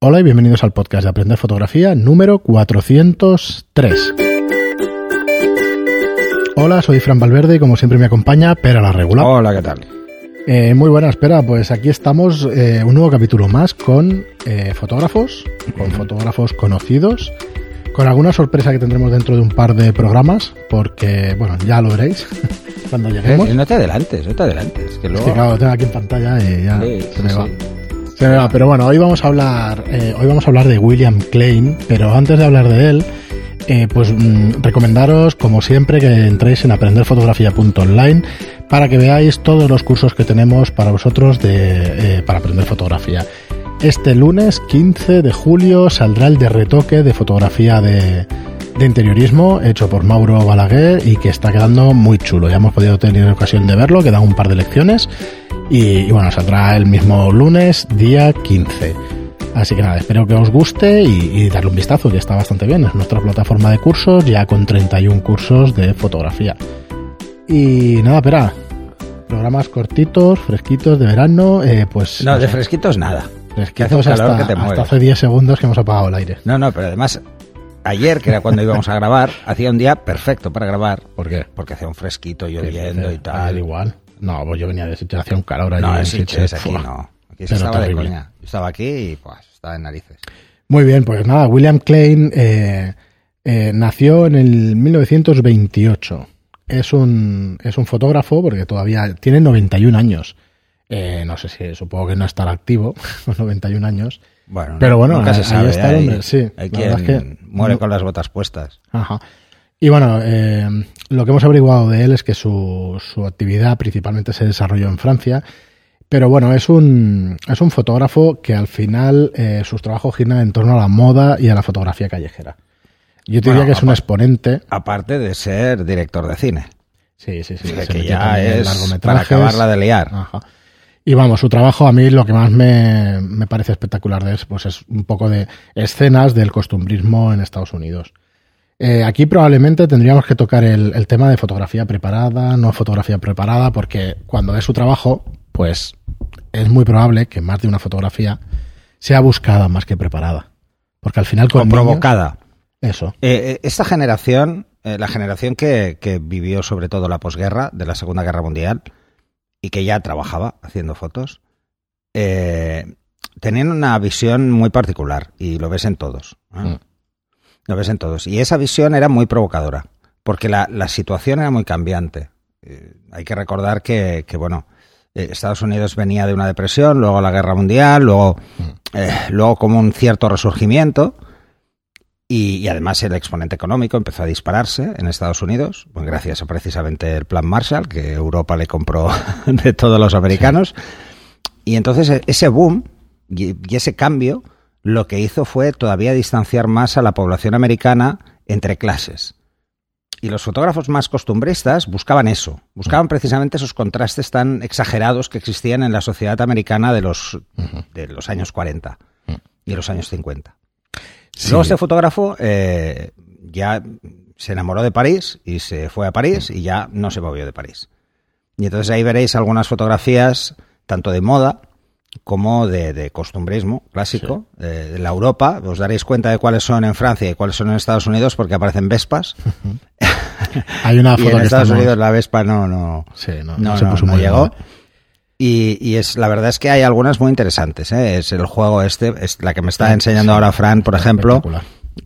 Hola y bienvenidos al podcast de Aprender Fotografía número 403. Hola, soy Fran Valverde y como siempre me acompaña Pera la Regular. Hola, ¿qué tal? Eh, muy buena, espera, pues aquí estamos, eh, un nuevo capítulo más con eh, fotógrafos, con fotógrafos conocidos, con alguna sorpresa que tendremos dentro de un par de programas, porque, bueno, ya lo veréis cuando lleguemos. Eh, no te adelantes, no te adelantes. Que Es luego... que claro, lo tengo aquí en pantalla y ya Sí, se me sí, va. sí. Va. Pero bueno, hoy vamos a hablar, eh, hoy vamos a hablar de William Klein, pero antes de hablar de él, eh, pues mm, recomendaros, como siempre, que entréis en aprenderfotografía.online para que veáis todos los cursos que tenemos para vosotros de, eh, para aprender fotografía. Este lunes 15 de julio saldrá el de retoque de fotografía de, de interiorismo hecho por Mauro Balaguer y que está quedando muy chulo. Ya hemos podido tener ocasión de verlo, quedan un par de lecciones y, y bueno, saldrá el mismo lunes, día 15. Así que nada, espero que os guste y, y darle un vistazo, que está bastante bien. Es nuestra plataforma de cursos, ya con 31 cursos de fotografía. Y nada, espera. Programas cortitos, fresquitos de verano, eh, pues... No, de sé, fresquitos nada. Hace fresquitos calor hasta, que te hasta mueres. hace 10 segundos que hemos apagado el aire. No, no, pero además, ayer, que era cuando íbamos a grabar, hacía un día perfecto para grabar. ¿Por qué? Porque hacía un fresquito, lloviendo y tal. igual. No, pues yo venía de Sitges, hacía un calor allí. No, en Sitges, aquí ¡fua! no. Aquí se estaba de coña. Yo estaba aquí y pues estaba en narices. Muy bien, pues nada, William Klein eh, eh, nació en el 1928. Es un, es un fotógrafo porque todavía tiene 91 años. Eh, no sé si supongo que no estará activo con 91 años. Bueno, Pero bueno, nunca ahí- se ahí sabe. está el hay- hombre, sí. Hay quien es que muere con las botas puestas. Ajá. Y bueno, eh, lo que hemos averiguado de él es que su, su actividad principalmente se desarrolló en Francia. Pero bueno, es un, es un fotógrafo que al final eh, sus trabajos giran en torno a la moda y a la fotografía callejera. Yo te Bueno, diría que es un exponente. Aparte de ser director de cine. Sí, sí, sí. O sea, que ya es para acabarla de liar. Ajá. Y vamos, su trabajo a mí lo que más me, me parece espectacular de él pues es un poco de escenas del costumbrismo en Estados Unidos. Eh, aquí probablemente tendríamos que tocar el, el tema de fotografía preparada, no fotografía preparada, porque cuando ves su trabajo, pues es muy probable que más de una fotografía sea buscada más que preparada. Porque al final con O niños- provocada. eso. Eh, eh, esta generación, eh, la generación que, que vivió sobre todo la posguerra de la Segunda Guerra Mundial y que ya trabajaba haciendo fotos, eh, tenían una visión muy particular y lo ves en todos. Mm. Lo ves en todos. Y esa visión era muy provocadora, porque la, la situación era muy cambiante. Eh, hay que recordar que, que, bueno, eh, Estados Unidos venía de una depresión, luego la guerra mundial, luego, eh, luego como un cierto resurgimiento. Y, y además el exponente económico empezó a dispararse en Estados Unidos, pues gracias a precisamente el plan Marshall, que Europa le compró de todos los americanos. Y entonces ese boom y, y ese cambio lo que hizo fue todavía distanciar más a la población americana entre clases. Y los fotógrafos más costumbristas buscaban eso, buscaban precisamente esos contrastes tan exagerados que existían en la sociedad americana de los, de los años 40 y los años 50. Sí. Luego este fotógrafo eh, ya se enamoró de París y se fue a París y ya no se movió de París. Y entonces ahí veréis algunas fotografías, tanto de moda como de, de costumbrismo clásico, eh, de la Europa. Os daréis cuenta de cuáles son en Francia y cuáles son en Estados Unidos porque aparecen Vespas. Hay una y foto en que Estados estamos- Unidos la Vespa no, no, Sí, no, no, no se no, llegó. Y, y es la verdad es que hay algunas muy interesantes. ¿eh? Es el juego este, es la que me está enseñando ahora Fran, por ejemplo,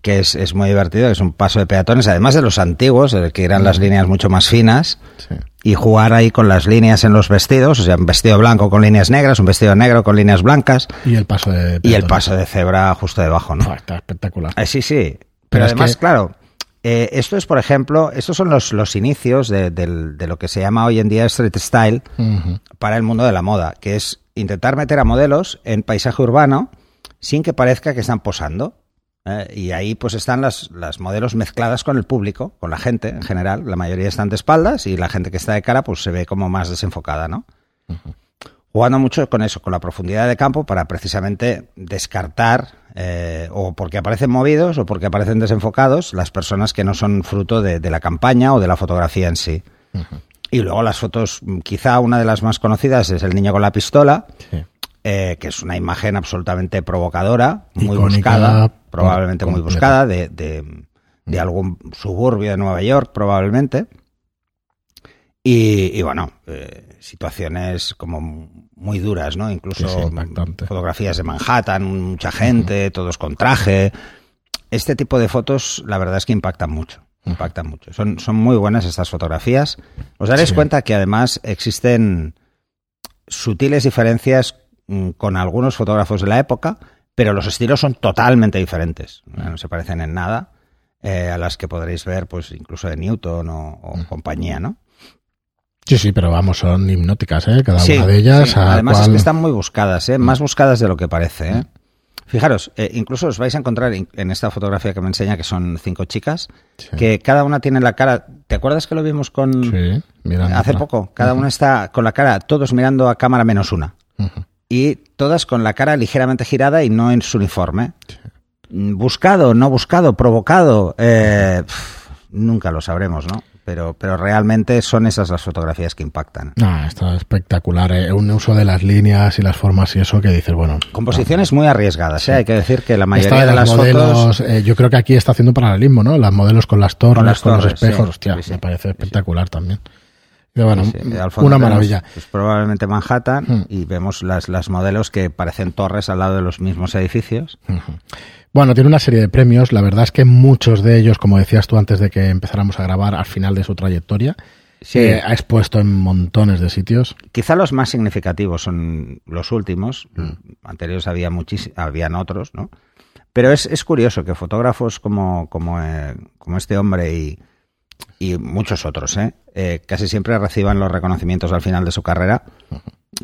que es, es muy divertido, que es un paso de peatones, además de los antiguos, en el que eran las líneas mucho más finas, Sí. Y jugar ahí con las líneas en los vestidos, o sea, un vestido blanco con líneas negras, un vestido negro con líneas blancas, Y el paso de. y el paso de cebra justo debajo, ¿no? Fua, Está espectacular. Eh, sí, sí. Pero, Pero es además, que- claro, eh, esto es, por ejemplo, estos son los, los inicios de, lo que se llama hoy en día street style para el mundo de la moda, que es intentar meter a modelos en paisaje urbano sin que parezca que están posando. Eh, y ahí pues están las, las modelos mezcladas con el público, con la gente en general. La mayoría están de espaldas y la gente que está de cara pues se ve como más desenfocada, ¿no? Jugando mucho con eso, con la profundidad de campo para precisamente descartar eh, o porque aparecen movidos o porque aparecen desenfocados las personas que no son fruto de, de la campaña o de la fotografía en sí. Y luego las fotos, quizá una de las más conocidas es el niño con la pistola, Sí. eh, que es una imagen absolutamente provocadora, muy Icónica, buscada, probablemente muy buscada, de, de- de algún suburbio de Nueva York, probablemente. Y, y bueno, eh, situaciones como muy duras, ¿no? Incluso Sí, sí, impactante. fotografías de Manhattan, mucha gente, todos con traje. Este tipo de fotos, la verdad es que impactan mucho. Impactan mucho. Son, son muy buenas estas fotografías. Os daréis Sí. cuenta que además existen sutiles diferencias mm, con algunos fotógrafos de la época, pero los estilos son totalmente diferentes. No se parecen en nada eh, a las que podréis ver, pues incluso de Newton o, o compañía, ¿no? Sí, sí, pero vamos, son hipnóticas, ¿eh? Cada Sí, una de ellas. sí. Además es que están muy buscadas, ¿eh? más buscadas de lo que parece. ¿eh? Fijaros, eh, incluso os vais a encontrar en esta fotografía que me enseña, que son cinco chicas, Sí. que cada una tiene la cara... ¿Te acuerdas que lo vimos con... Sí, mirando Hace poco, cada una está con la cara, todos mirando a cámara menos una. Ujú. Y todas con la cara ligeramente girada y no en su uniforme. Buscado, no buscado, provocado, eh, nunca lo sabremos, ¿no? Pero, pero realmente son esas las fotografías que impactan. No, está espectacular. ¿eh? Un uso de las líneas y las formas y eso que dices, bueno. Composiciones muy arriesgadas, ¿eh? hay que decir que la mayoría de de las modelos, fotos... eh, yo creo que aquí está haciendo paralelismo, ¿no? Las modelos con las torres, con, las los torres, espejos, sí. hostia, Sí, sí. me parece espectacular también. Bueno, Sí, una maravilla. pues, probablemente Manhattan Hmm. y vemos las, las modelos que parecen torres al lado de los mismos edificios. Bueno, tiene una serie de premios. La verdad es que muchos de ellos, como decías tú antes de que empezáramos a grabar, al final de su trayectoria, Sí. eh, ha expuesto en montones de sitios. Quizá los más significativos son los últimos. Hmm. Anteriores había habían otros, ¿no? Pero es, es curioso que fotógrafos como, como, eh, como este hombre y, y muchos otros, ¿eh? Eh, casi siempre reciban los reconocimientos al final de su carrera.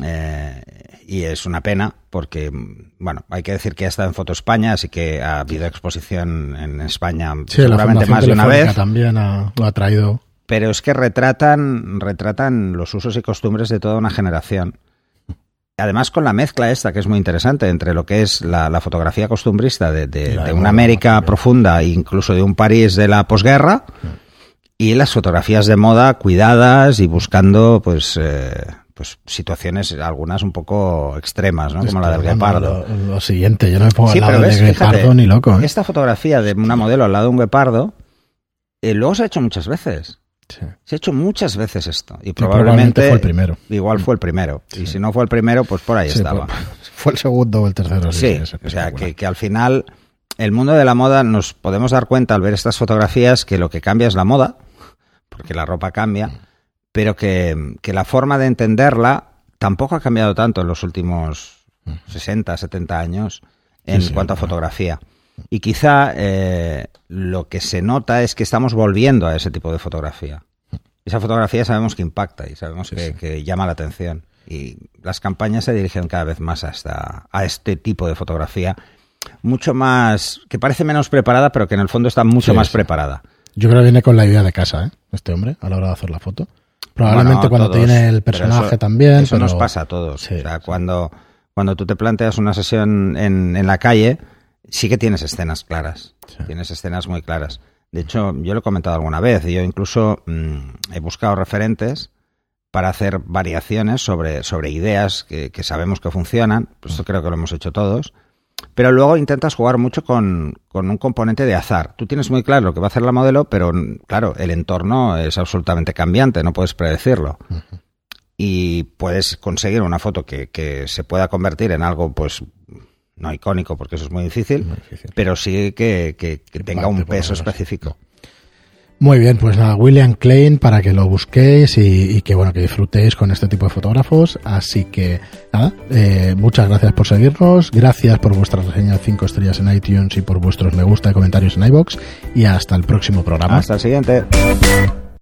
Eh, y es una pena porque, bueno, hay que decir que ha estado en Foto España, así que ha habido exposición en España Sí, seguramente más de una vez. también ha- lo ha traído. Pero es que retratan, retratan los usos y costumbres de toda una generación. Además, con la mezcla esta, que es muy interesante, entre lo que es la, la fotografía costumbrista de, de- de una América profunda, e incluso de un París de la posguerra, y las fotografías de moda cuidadas y buscando, pues, eh, pues situaciones, algunas un poco extremas, ¿no? Como la del guepardo. Lo, lo siguiente, yo no me pongo Sí, al lado ves, fíjate, guepardo ni loco. ¿eh? Esta fotografía de una modelo al lado de un guepardo, eh, luego se ha hecho muchas veces. Sí. Se ha hecho muchas veces esto. Y probablemente probablemente, fue el primero. Igual fue el primero. Sí. Y si no fue el primero, pues por ahí estaba. pues, fue el segundo o el tercero. Sí, o sea, que, que al final el mundo de la moda nos podemos dar cuenta al ver estas fotografías que lo que cambia es la moda, porque la ropa cambia, pero que, que la forma de entenderla tampoco ha cambiado tanto en los últimos 60, 70 años en Sí, sí, cuanto a fotografía. Y quizá eh, lo que se nota es que estamos volviendo a ese tipo de fotografía. Esa fotografía sabemos que impacta y sabemos Sí, que, llama la atención. Y las campañas se dirigen cada vez más a, esta, a este tipo de fotografía, mucho más, que parece menos preparada, pero que en el fondo está mucho más preparada. Yo creo que viene con la idea de casa, ¿eh? Este hombre, a la hora de hacer la foto. Probablemente Bueno, cuando todos, tiene el personaje eso- también. Eso pero- nos pasa a todos. Sí, o sea, sí. cuando, cuando tú te planteas una sesión en, en la calle, sí que tienes escenas claras. Sí. Tienes escenas muy claras. De hecho, yo lo he comentado alguna vez. Yo incluso mm, he buscado referentes para hacer variaciones sobre, sobre ideas que, que sabemos que funcionan. Pues esto creo que lo hemos hecho todos. Pero luego intentas jugar mucho con, con un componente de azar. Tú tienes muy claro lo que va a hacer la modelo, pero claro, el entorno es absolutamente cambiante, no puedes predecirlo. Y puedes conseguir una foto que, que se pueda convertir en algo, pues, no icónico, porque eso es muy difícil, Muy difícil. pero sí que, que- que tenga un peso específico. Muy bien, pues nada, William Klein para que lo busquéis y, que bueno, que disfrutéis con este tipo de fotógrafos. Así que nada, eh, muchas gracias por seguirnos, gracias por vuestra reseña de 5 estrellas en iTunes y por vuestros me gusta y comentarios en iBox y hasta el próximo programa. Hasta el siguiente.